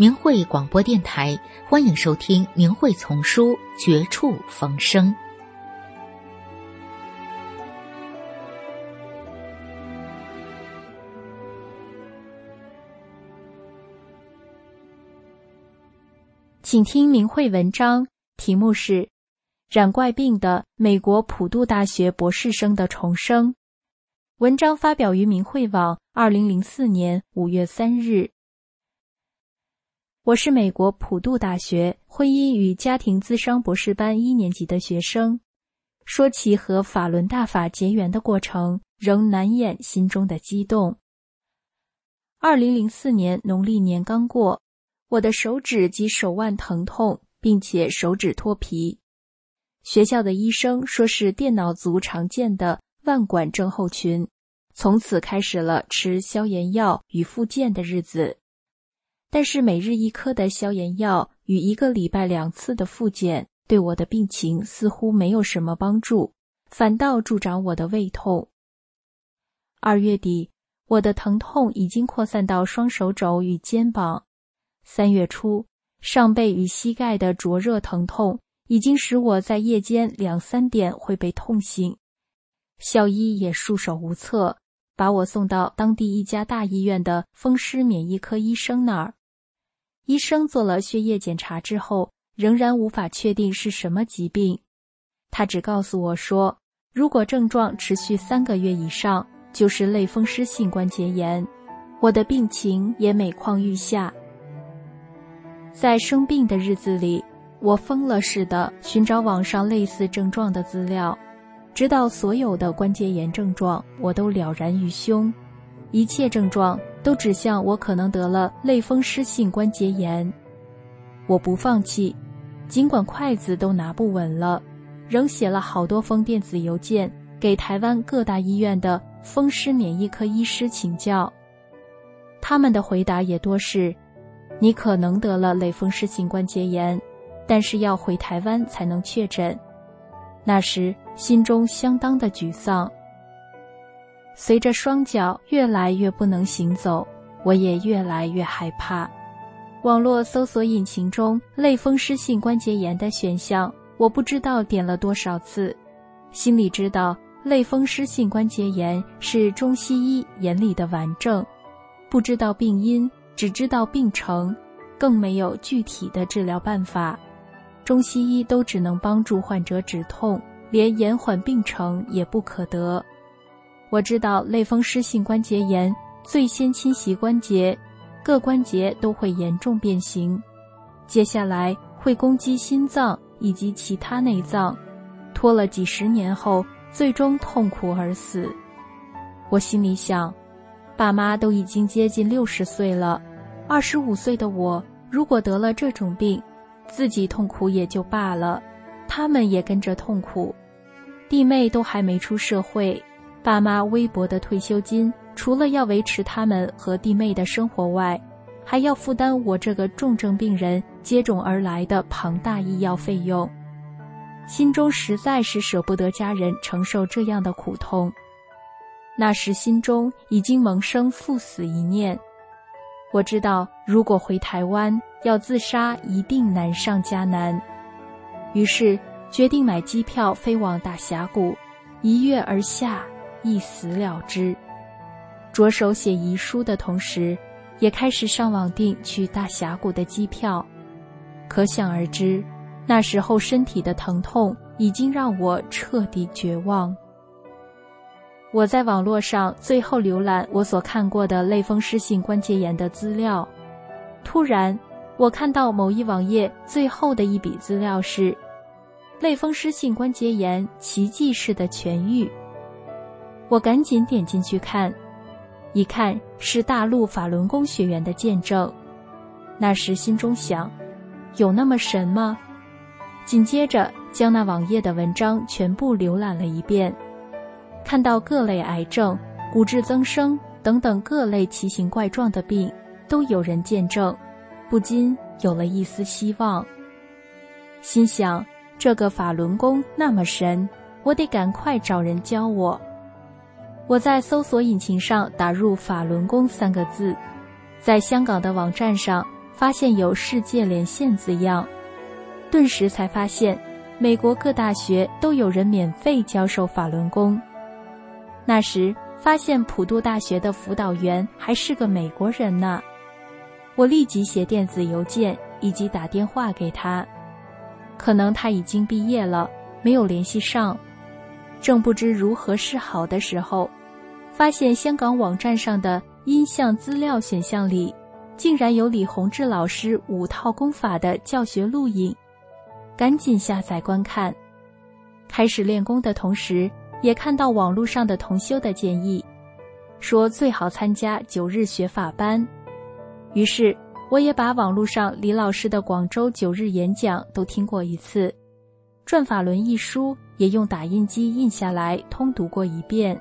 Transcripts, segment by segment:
明慧广播电台，欢迎收听《明慧丛书·绝处逢生》。请听明慧文章，题目是《染怪病的美国普渡大学博士生的重生》。文章发表于明慧网，二零零四年五月三日。我是美国普渡大学婚姻与家庭咨商博士班一年级的学生。说起和法轮大法结缘的过程，仍难掩心中的激动。二零零四年农历年刚过，我的手指及手腕疼痛，并且手指脱皮。学校的医生说是电脑族常见的腕管症候群，从此开始了吃消炎药与复健的日子。但是每日一颗的消炎药与一个礼拜两次的复检，对我的病情似乎没有什么帮助，反倒助长我的胃痛。二月底，我的疼痛已经扩散到双手肘与肩膀；三月初，上背与膝盖的灼热疼痛已经使我在夜间两三点会被痛醒，校医也束手无策，把我送到当地一家大医院的风湿免疫科医生那儿。医生做了血液检查之后，仍然无法确定是什么疾病。他只告诉我说，如果症状持续三个月以上，就是类风湿性关节炎。我的病情也每况愈下。在生病的日子里，我疯了似的寻找网上类似症状的资料，直到所有的关节炎症状我都了然于胸，一切症状。都指向我可能得了类风湿性关节炎，我不放弃，尽管筷子都拿不稳了，仍写了好多封电子邮件给台湾各大医院的风湿免疫科医师请教，他们的回答也多是：你可能得了类风湿性关节炎，但是要回台湾才能确诊。那时心中相当的沮丧。随着双脚越来越不能行走，我也越来越害怕。网络搜索引擎中“类风湿性关节炎”的选项，我不知道点了多少次。心里知道类风湿性关节炎是中西医眼里的顽症，不知道病因，只知道病程，更没有具体的治疗办法。中西医都只能帮助患者止痛，连延缓病程也不可得。我知道类风湿性关节炎最先侵袭关节，各关节都会严重变形，接下来会攻击心脏以及其他内脏，拖了几十年后，最终痛苦而死。我心里想，爸妈都已经接近六十岁了，二十五岁的我如果得了这种病，自己痛苦也就罢了，他们也跟着痛苦，弟妹都还没出社会。爸妈微薄的退休金，除了要维持他们和弟妹的生活外，还要负担我这个重症病人接踵而来的庞大医药费用，心中实在是舍不得家人承受这样的苦痛。那时心中已经萌生赴死一念，我知道如果回台湾要自杀一定难上加难，于是决定买机票飞往大峡谷，一跃而下。一死了之，着手写遗书的同时，也开始上网订去大峡谷的机票。可想而知，那时候身体的疼痛已经让我彻底绝望。我在网络上最后浏览我所看过的类风湿性关节炎的资料，突然，我看到某一网页最后的一笔资料是：类风湿性关节炎奇迹式的痊愈。我赶紧点进去看，一看是大陆法轮功学员的见证。那时心中想，有那么神吗？紧接着将那网页的文章全部浏览了一遍，看到各类癌症、骨质增生等等各类奇形怪状的病都有人见证，不禁有了一丝希望。心想，这个法轮功那么神，我得赶快找人教我。我在搜索引擎上打入“法轮功”三个字，在香港的网站上发现有“世界连线”字样。顿时才发现，美国各大学都有人免费教授法轮功。那时发现普渡大学的辅导员还是个美国人呢，我立即写电子邮件以及打电话给他，可能他已经毕业了，没有联系上。正不知如何是好的时候，发现香港网站上的音像资料选项里，竟然有李洪志老师五套功法的教学录影。赶紧下载观看，开始练功的同时，也看到网络上的同修的建议，说最好参加九日学法班。于是，我也把网络上李老师的广州九日演讲都听过一次，《转法轮》一书也用打印机印下来通读过一遍。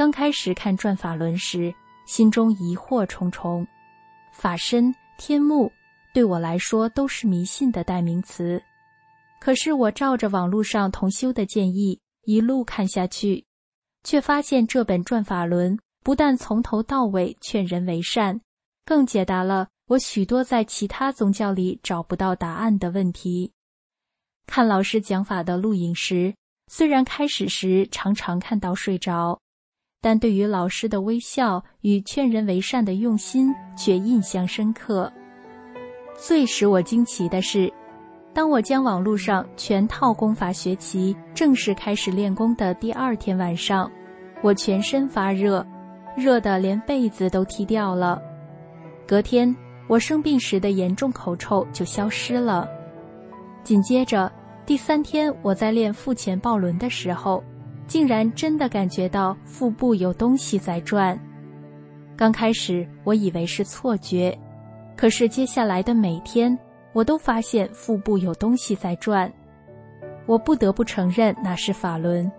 刚开始看《转法轮》时，心中疑惑重重，法身天目。对我来说都是迷信的代名词，可是我照着网络上同修的建议一路看下去，却发现这本《转法轮》不但从头到尾劝人为善，更解答了我许多在其他宗教里找不到答案的问题。看老师讲法的录影时，虽然开始时常常看到睡着，但对于老师的微笑与劝人为善的用心却印象深刻。最使我惊奇的是，当我将网络上全套功法学习，正式开始练功的第二天晚上，我全身发热，热得连被子都踢掉了。隔天，我生病时的严重口臭就消失了。紧接着，第三天我在练腹前抱轮的时候，竟然真的感觉到腹部有东西在转。刚开始，我以为是错觉。可是接下来的每天，我都发现腹部有东西在转，我不得不承认那是法轮。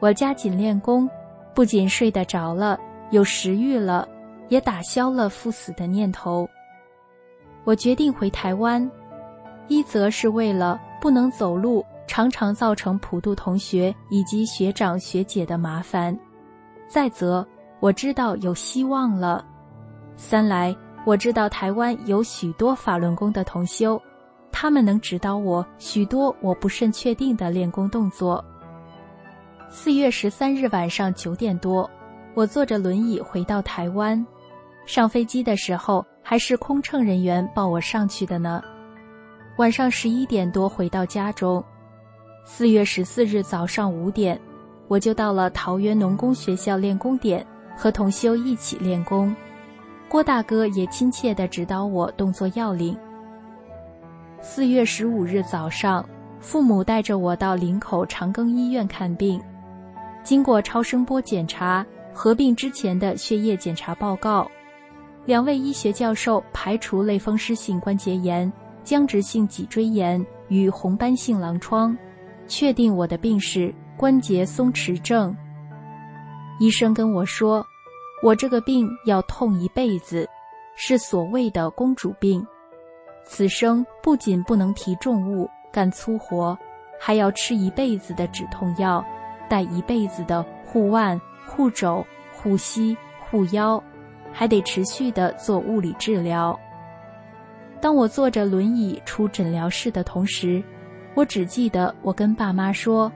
我加紧练功，不仅睡得着了，有食欲了，也打消了赴死的念头。我决定回台湾，一则是为了不能走路，常常造成普渡同学以及学长学姐的麻烦；再则我知道有希望了。三来。我知道台湾有许多法轮功的同修，他们能指导我许多我不甚确定的练功动作。四月十三日晚上九点多，我坐着轮椅回到台湾，上飞机的时候还是空乘人员抱我上去的呢。晚上十一点多回到家中，四月十四日早上五点，我就到了桃园农工学校练功点，和同修一起练功。郭大哥也亲切地指导我动作要领。四月十五日早上，父母带着我到林口长庚医院看病，经过超声波检查，合并之前的血液检查报告，两位医学教授排除类风湿性关节炎、僵直性脊椎炎与红斑性狼疮，确定我的病是关节松弛症。医生跟我说。我这个病要痛一辈子，是所谓的公主病。此生不仅不能提重物、干粗活，还要吃一辈子的止痛药，戴一辈子的护腕、护肘、护膝、护腰，还得持续的做物理治疗。当我坐着轮椅出诊疗室的同时，我只记得我跟爸妈说，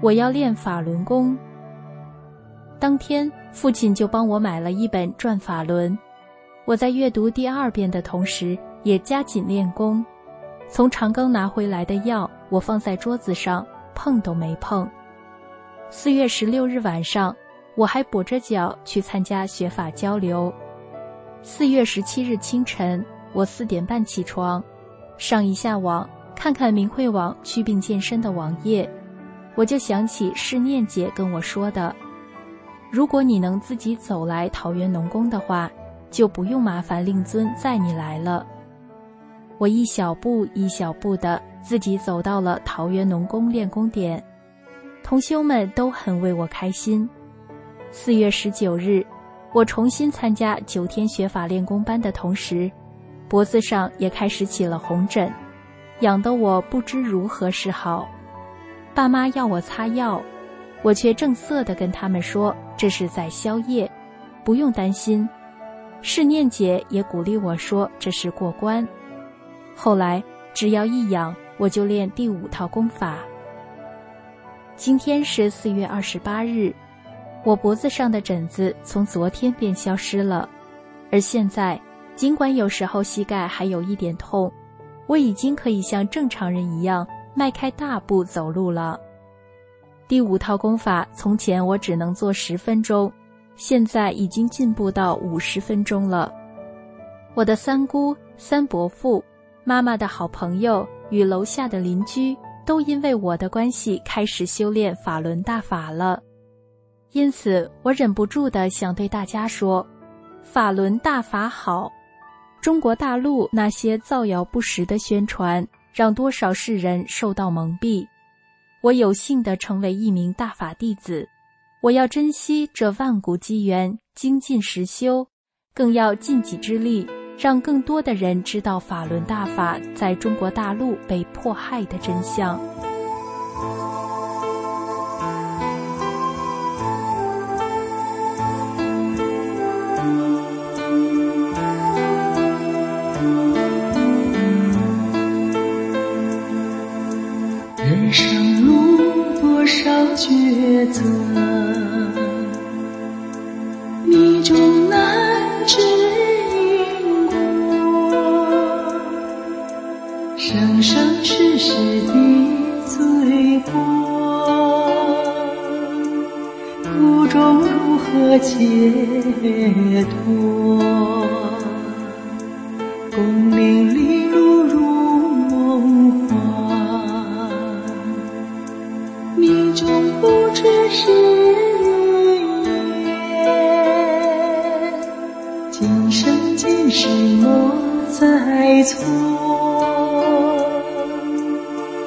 我要练法轮功。当天，父亲就帮我买了一本《转法轮》。我在阅读第二遍的同时，也加紧练功。从长庚拿回来的药，我放在桌子上，碰都没碰。四月十六日晚上，我还跛着脚去参加学法交流。四月十七日清晨，我四点半起床，上一下网，看看明慧网祛病健身的网页。我就想起是念姐跟我说的：“如果你能自己走来桃园农工的话，就不用麻烦令尊载你来了。”我一小步一小步的自己走到了桃园农工练功点，同修们都很为我开心。四月十九日，我重新参加九天学法练功班的同时，脖子上也开始起了红疹，痒得我不知如何是好。爸妈要我擦药，我却正色的跟他们说这是在宵夜，不用担心。是念姐也鼓励我说这是过关。后来只要一痒，我就练第五套功法。今天是四月二十八日。我脖子上的疹子从昨天便消失了，而现在，尽管有时候膝盖还有一点痛，我已经可以像正常人一样迈开大步走路了。第五套功法，从前我只能做十分钟，现在已经进步到五十分钟了。我的三姑、三伯父、妈妈的好朋友与楼下的邻居，都因为我的关系开始修炼法轮大法了。因此，我忍不住的想对大家说：“法轮大法好。”中国大陆那些造谣不实的宣传，让多少世人受到蒙蔽。我有幸的成为一名大法弟子，我要珍惜这万古机缘，精进实修，更要尽己之力，让更多的人知道法轮大法在中国大陆被迫害的真相。抉择，是缘，今生今世莫再错，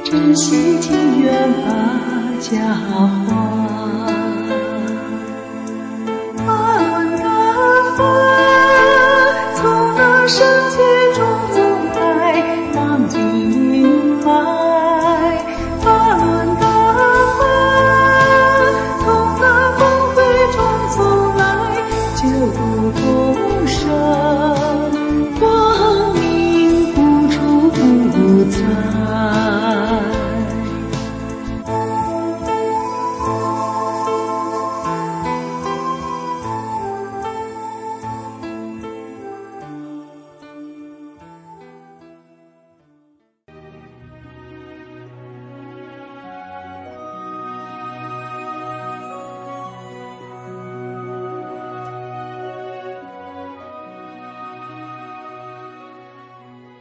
珍惜情缘把家还。